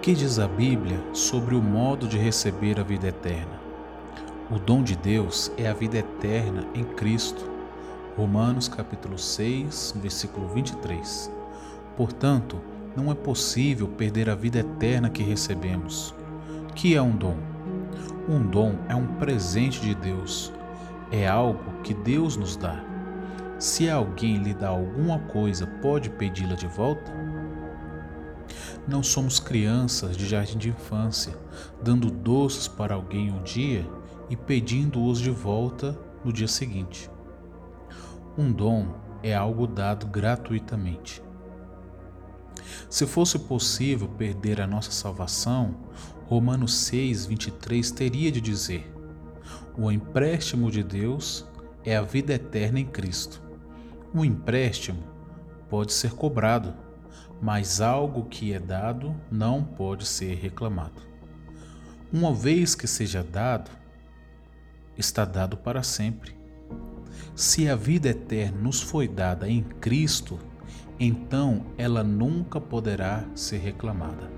que diz a Bíblia sobre o modo de receber a vida eterna? O dom de Deus é a vida eterna em Cristo. Romanos capítulo 6, versículo 23. Portanto, não é possível perder a vida eterna que recebemos. Que é um dom? Um dom é um presente de Deus. É algo que Deus nos dá. Se alguém lhe dá alguma coisa, pode pedi-la de volta? Não somos crianças de jardim de infância, dando doces para alguém um dia e pedindo-os de volta no dia seguinte. Um dom é algo dado gratuitamente. Se fosse possível perder a nossa salvação, Romanos 6, 23 teria de dizer: O empréstimo de Deus é a vida eterna em Cristo. O empréstimo pode ser cobrado, mas algo que é dado não pode ser reclamado. Uma vez que seja dado, está dado para sempre. Se a vida eterna nos foi dada em Cristo, então ela nunca poderá ser reclamada.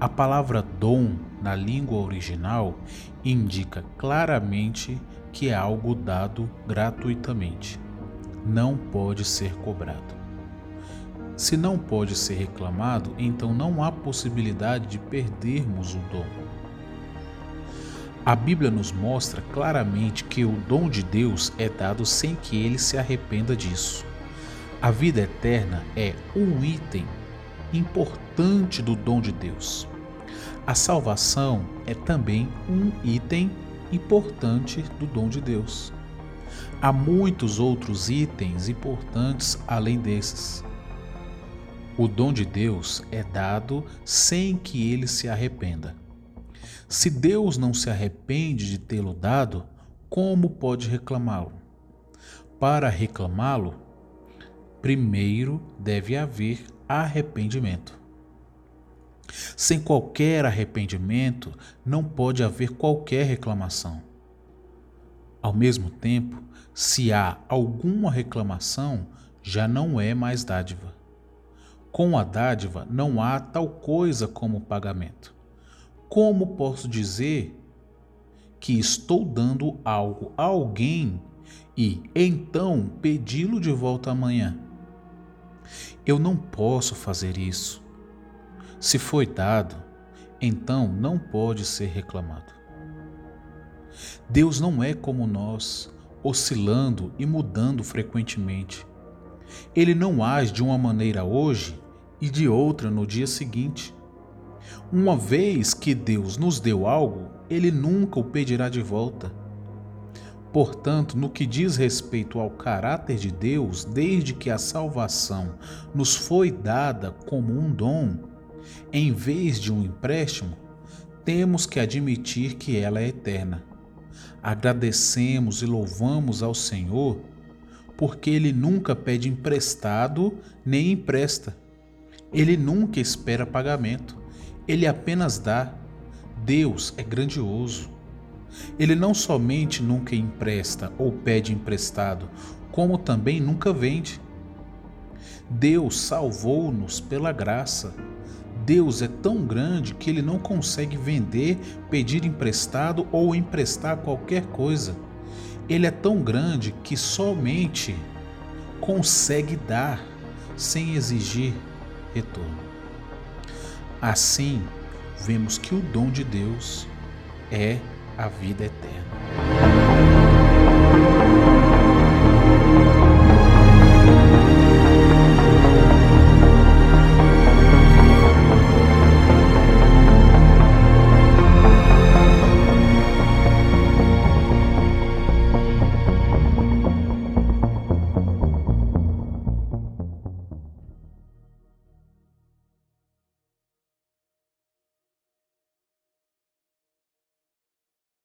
A palavra dom na língua original indica claramente que é algo dado gratuitamente. Não pode ser cobrado. Se não pode ser reclamado, então não há possibilidade de perdermos o dom. A Bíblia nos mostra claramente que o dom de Deus é dado sem que ele se arrependa disso. A vida eterna é um item importante do dom de Deus. A salvação é também um item importante do dom de Deus. Há muitos outros itens importantes além desses. O dom de Deus é dado sem que ele se arrependa. Se Deus não se arrepende de tê-lo dado, como pode reclamá-lo? Para reclamá-lo, primeiro deve haver arrependimento. Sem qualquer arrependimento, não pode haver qualquer reclamação. Ao mesmo tempo, se há alguma reclamação, já não é mais dádiva. Com a dádiva, não há tal coisa como pagamento. Como posso dizer que estou dando algo a alguém e então pedi-lo de volta amanhã? Eu não posso fazer isso. Se foi dado, então não pode ser reclamado. Deus não é como nós, oscilando e mudando frequentemente. Ele não age de uma maneira hoje e de outra no dia seguinte. Uma vez que Deus nos deu algo, Ele nunca o pedirá de volta. Portanto, no que diz respeito ao caráter de Deus, desde que a salvação nos foi dada como um dom, em vez de um empréstimo, temos que admitir que ela é eterna. Agradecemos e louvamos ao Senhor porque Ele nunca pede emprestado nem empresta. Ele nunca espera pagamento. Ele apenas dá. Deus é grandioso. Ele não somente nunca empresta ou pede emprestado, como também nunca vende. Deus salvou-nos pela graça. Deus é tão grande que ele não consegue vender, pedir emprestado ou emprestar qualquer coisa. Ele é tão grande que somente consegue dar sem exigir retorno. Assim, vemos que o dom de Deus é a vida eterna.